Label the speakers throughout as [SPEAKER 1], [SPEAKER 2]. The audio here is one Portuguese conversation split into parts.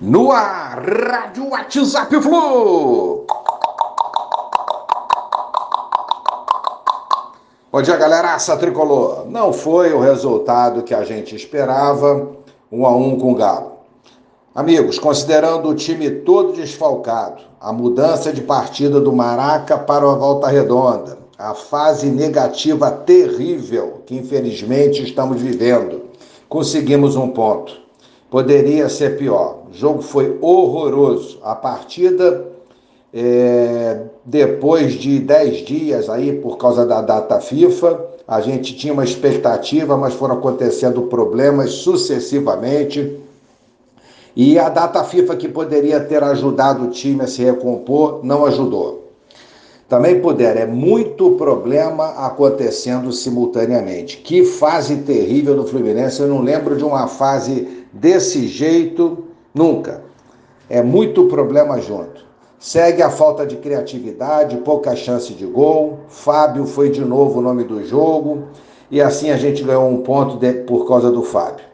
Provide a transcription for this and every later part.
[SPEAKER 1] No ar, Rádio WhatsApp Flu. Bom dia, galera. Essa tricolor. Não foi o resultado que a gente esperava, um a um com o Galo. Amigos, considerando o time todo desfalcado, a mudança de partida do Maraca para a Volta Redonda, a fase negativa terrível que infelizmente estamos vivendo, conseguimos um ponto poderia ser pior. O jogo foi horroroso. A partida, é, depois de 10 dias aí, por causa da data FIFA, a gente tinha uma expectativa, mas foram acontecendo problemas sucessivamente. E a data FIFA que poderia ter ajudado o time a se recompor, não ajudou. Também puder, é muito problema acontecendo simultaneamente. Que fase terrível do Fluminense, eu não lembro de uma fase desse jeito nunca. É muito problema junto. Segue a falta de criatividade, pouca chance de gol. Fábio foi de novo o nome do jogo. E assim a gente ganhou um ponto de, por causa do Fábio.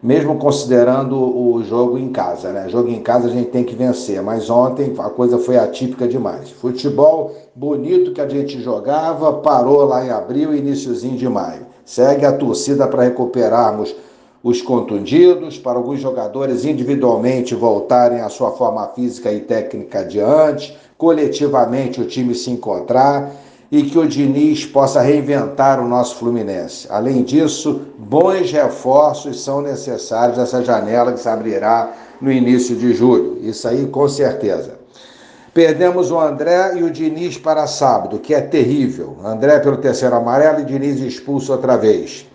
[SPEAKER 1] Mesmo considerando o jogo em casa, né? Jogo em casa a gente tem que vencer, mas ontem a coisa foi atípica demais. Futebol bonito que a gente jogava, parou lá em abril, iníciozinho de maio. Segue a torcida para recuperarmos os contundidos, para alguns jogadores individualmente voltarem à sua forma física e técnica de antes, coletivamente o time se encontrar e que o Diniz possa reinventar o nosso Fluminense. Além disso, bons reforços são necessários nessa janela que se abrirá no início de julho. Isso aí com certeza. Perdemos o André e o Diniz para sábado, que é terrível. André pelo terceiro amarelo e Diniz expulso outra vez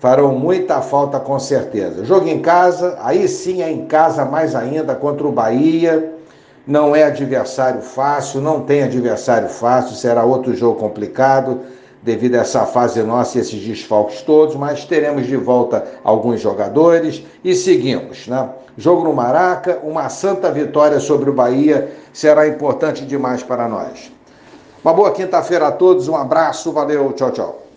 [SPEAKER 1] farão muita falta com certeza. Jogo em casa, aí sim é em casa mais ainda contra o Bahia. Não é adversário fácil, não tem adversário fácil, será outro jogo complicado devido a essa fase nossa e esses desfalques todos, mas teremos de volta alguns jogadores e seguimos, né? Jogo no Maraca, uma santa vitória sobre o Bahia será importante demais para nós. Uma boa quinta-feira a todos, um abraço, valeu, tchau, tchau.